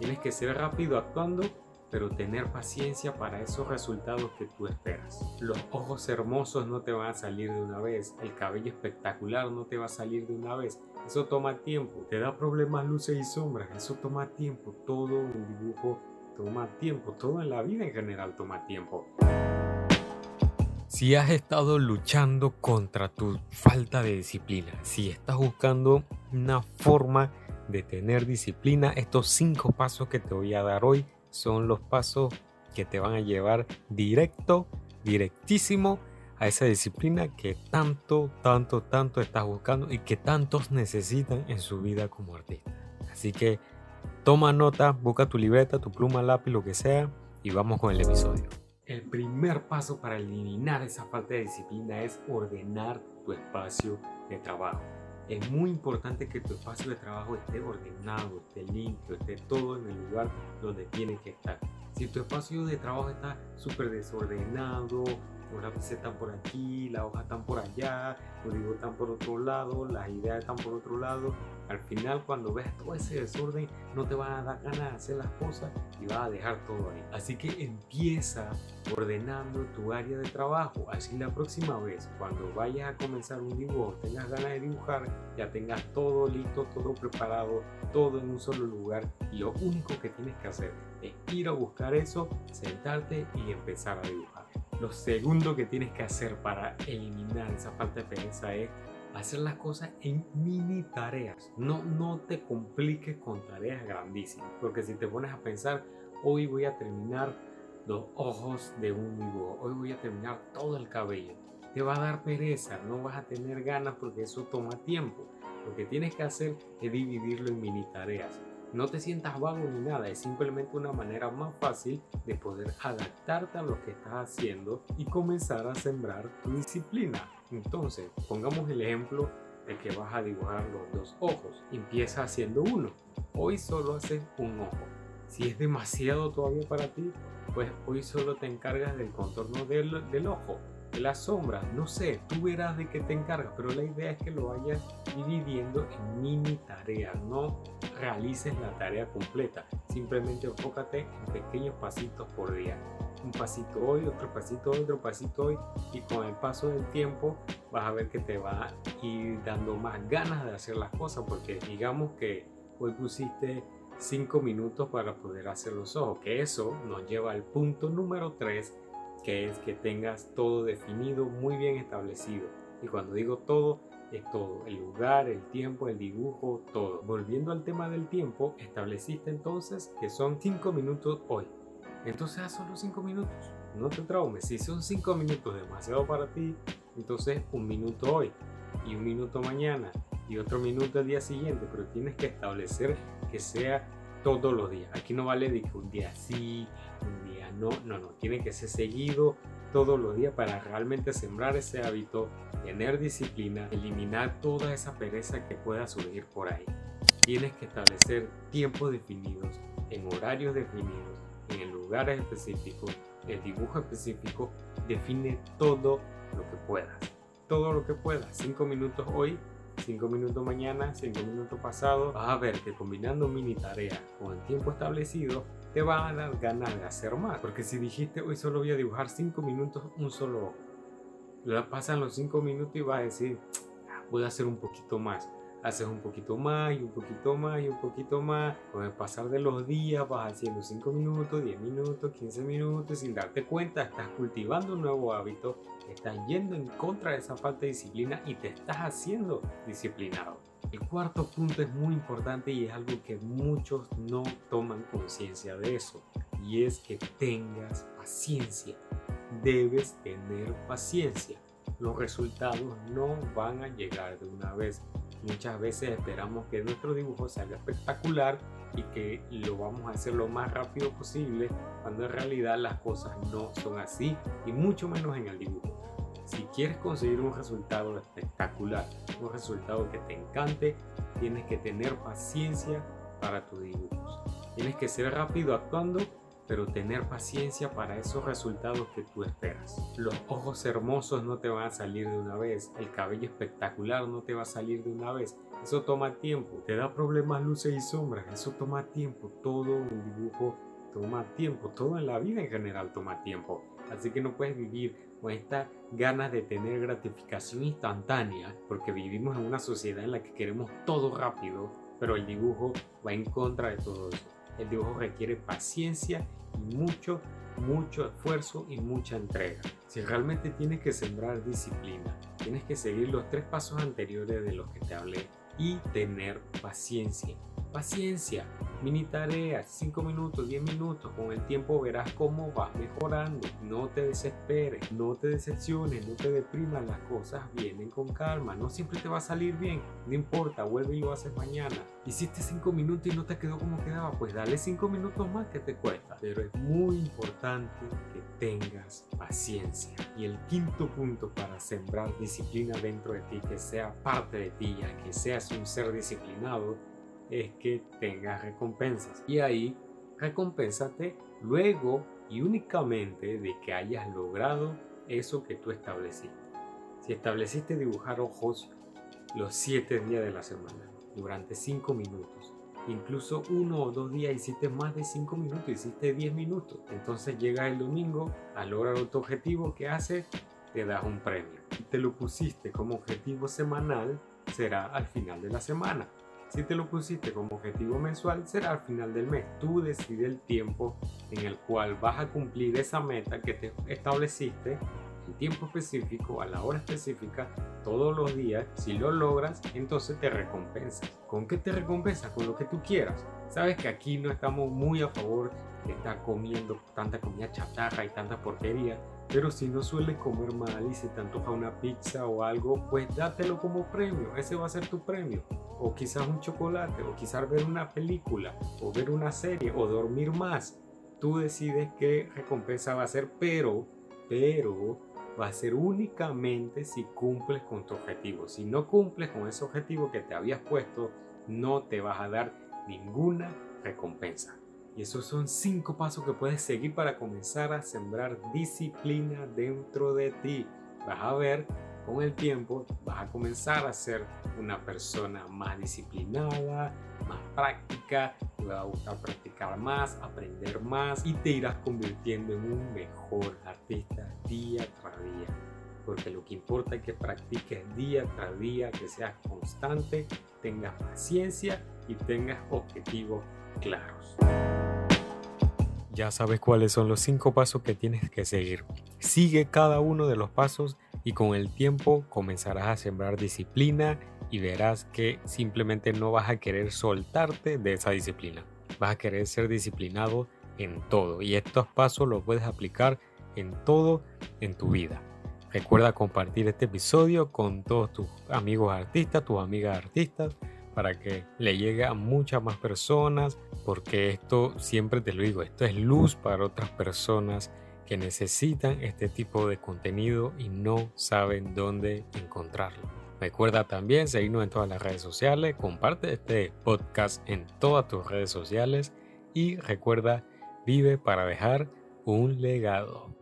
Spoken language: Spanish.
Tienes que ser rápido actuando, pero tener paciencia para esos resultados que tú esperas. Los ojos hermosos no te van a salir de una vez, el cabello espectacular no te va a salir de una vez. Eso toma tiempo, te da problemas luces y sombras, eso toma tiempo, todo el dibujo toma tiempo, todo en la vida en general toma tiempo. Si has estado luchando contra tu falta de disciplina, si estás buscando una forma de tener disciplina, estos cinco pasos que te voy a dar hoy son los pasos que te van a llevar directo, directísimo a esa disciplina que tanto, tanto, tanto estás buscando y que tantos necesitan en su vida como artista. Así que toma nota, busca tu libreta, tu pluma, lápiz, lo que sea y vamos con el episodio. El primer paso para eliminar esa falta de disciplina es ordenar tu espacio de trabajo es muy importante que tu espacio de trabajo esté ordenado, esté limpio, esté todo en el lugar donde tiene que estar. Si tu espacio de trabajo está súper desordenado, los lápices están por aquí, las hojas están por allá, los dibujos están por otro lado, las ideas están por otro lado. Al final, cuando ves todo ese desorden, no te van a dar ganas de hacer las cosas y vas a dejar todo ahí. Así que empieza ordenando tu área de trabajo. Así la próxima vez, cuando vayas a comenzar un dibujo, tengas ganas de dibujar, ya tengas todo listo, todo preparado, todo en un solo lugar. Y lo único que tienes que hacer es ir a buscar eso, sentarte y empezar a dibujar. Lo segundo que tienes que hacer para eliminar esa falta de pereza es hacer las cosas en mini tareas. No, no te compliques con tareas grandísimas, porque si te pones a pensar, hoy voy a terminar los ojos de un dibujo, hoy voy a terminar todo el cabello, te va a dar pereza, no vas a tener ganas porque eso toma tiempo. Lo que tienes que hacer es dividirlo en mini tareas. No te sientas vago ni nada, es simplemente una manera más fácil de poder adaptarte a lo que estás haciendo y comenzar a sembrar tu disciplina. Entonces, pongamos el ejemplo de que vas a dibujar los dos ojos. Empieza haciendo uno. Hoy solo haces un ojo. Si es demasiado todavía para ti, pues hoy solo te encargas del contorno del, del ojo la sombra, no sé, tú verás de qué te encargas, pero la idea es que lo vayas dividiendo en mini tareas, no realices la tarea completa, simplemente enfócate en pequeños pasitos por día. Un pasito hoy, otro pasito hoy, otro pasito hoy, y con el paso del tiempo vas a ver que te va a ir dando más ganas de hacer las cosas, porque digamos que hoy pusiste 5 minutos para poder hacer los ojos, que eso nos lleva al punto número 3 que es que tengas todo definido, muy bien establecido. Y cuando digo todo, es todo, el lugar, el tiempo, el dibujo, todo. Volviendo al tema del tiempo, estableciste entonces que son 5 minutos hoy. Entonces haz solo 5 minutos, no te traumes. Si son 5 minutos demasiado para ti, entonces un minuto hoy y un minuto mañana y otro minuto el día siguiente, pero tienes que establecer que sea todos los días. Aquí no vale de que un día sí, un día no, no, no, tiene que ser seguido todos los días para realmente sembrar ese hábito, tener disciplina, eliminar toda esa pereza que pueda surgir por ahí. Tienes que establecer tiempos definidos, en horarios definidos, en lugares específicos, el dibujo específico, define todo lo que puedas. Todo lo que puedas. Cinco minutos hoy 5 minutos mañana, 5 minutos pasado, vas a ver que combinando mini tareas con el tiempo establecido, te va a dar ganas de hacer más. Porque si dijiste hoy solo voy a dibujar 5 minutos un solo ojo, pasan los 5 minutos y vas a decir, ah, voy a hacer un poquito más haces un poquito más y un poquito más y un poquito más. Con el pasar de los días vas haciendo 5 minutos, 10 minutos, 15 minutos sin darte cuenta estás cultivando un nuevo hábito, estás yendo en contra de esa falta de disciplina y te estás haciendo disciplinado. El cuarto punto es muy importante y es algo que muchos no toman conciencia de eso y es que tengas paciencia. Debes tener paciencia. Los resultados no van a llegar de una vez Muchas veces esperamos que nuestro dibujo salga espectacular y que lo vamos a hacer lo más rápido posible, cuando en realidad las cosas no son así, y mucho menos en el dibujo. Si quieres conseguir un resultado espectacular, un resultado que te encante, tienes que tener paciencia para tus dibujos. Tienes que ser rápido actuando, pero tener paciencia para esos resultados que tú esperas. Los ojos hermosos no te van a salir de una vez, el cabello espectacular no te va a salir de una vez. Eso toma tiempo, te da problemas luces y sombras, eso toma tiempo, todo el dibujo toma tiempo, todo en la vida en general toma tiempo. Así que no puedes vivir con estas ganas de tener gratificación instantánea, porque vivimos en una sociedad en la que queremos todo rápido, pero el dibujo va en contra de todo eso. El dibujo requiere paciencia y mucho, mucho esfuerzo y mucha entrega. Si realmente tienes que sembrar disciplina, tienes que seguir los tres pasos anteriores de los que te hablé y tener paciencia. Paciencia, mini tareas, 5 minutos, 10 minutos, con el tiempo verás cómo vas mejorando. No te desesperes, no te decepciones, no te deprimas, las cosas vienen con calma, no siempre te va a salir bien, no importa, vuelve y lo haces mañana. Hiciste 5 minutos y no te quedó como quedaba, pues dale 5 minutos más que te cuesta. Pero es muy importante que tengas paciencia. Y el quinto punto para sembrar disciplina dentro de ti, que sea parte de ti, ya que seas un ser disciplinado, es que tengas recompensas. Y ahí recompénsate luego y únicamente de que hayas logrado eso que tú estableciste. Si estableciste dibujar ojos los 7 días de la semana, durante 5 minutos, incluso uno o dos días hiciste más de 5 minutos, hiciste 10 minutos, entonces llega el domingo a lograr tu objetivo, que hace? Te das un premio. Te lo pusiste como objetivo semanal, será al final de la semana. Si te lo pusiste como objetivo mensual, será al final del mes. Tú decides el tiempo en el cual vas a cumplir esa meta que te estableciste, en tiempo específico, a la hora específica, todos los días. Si lo logras, entonces te recompensas. ¿Con qué te recompensas? Con lo que tú quieras. Sabes que aquí no estamos muy a favor de estar comiendo tanta comida chatarra y tanta porquería pero si no suele comer mal y se te antoja una pizza o algo, pues dátelo como premio. Ese va a ser tu premio. O quizás un chocolate, o quizás ver una película, o ver una serie, o dormir más. Tú decides qué recompensa va a ser, pero, pero va a ser únicamente si cumples con tu objetivo. Si no cumples con ese objetivo que te habías puesto, no te vas a dar ninguna recompensa. Y esos son cinco pasos que puedes seguir para comenzar a sembrar disciplina dentro de ti. Vas a ver con el tiempo, vas a comenzar a ser una persona más disciplinada, más práctica, te va a gustar practicar más, aprender más y te irás convirtiendo en un mejor artista día tras día. Porque lo que importa es que practiques día tras día, que seas constante, tengas paciencia y tengas objetivos claros. Ya sabes cuáles son los cinco pasos que tienes que seguir. Sigue cada uno de los pasos y con el tiempo comenzarás a sembrar disciplina y verás que simplemente no vas a querer soltarte de esa disciplina. Vas a querer ser disciplinado en todo y estos pasos los puedes aplicar en todo en tu vida. Recuerda compartir este episodio con todos tus amigos artistas, tus amigas artistas para que le llegue a muchas más personas, porque esto siempre te lo digo, esto es luz para otras personas que necesitan este tipo de contenido y no saben dónde encontrarlo. Recuerda también seguirnos en todas las redes sociales, comparte este podcast en todas tus redes sociales y recuerda, vive para dejar un legado.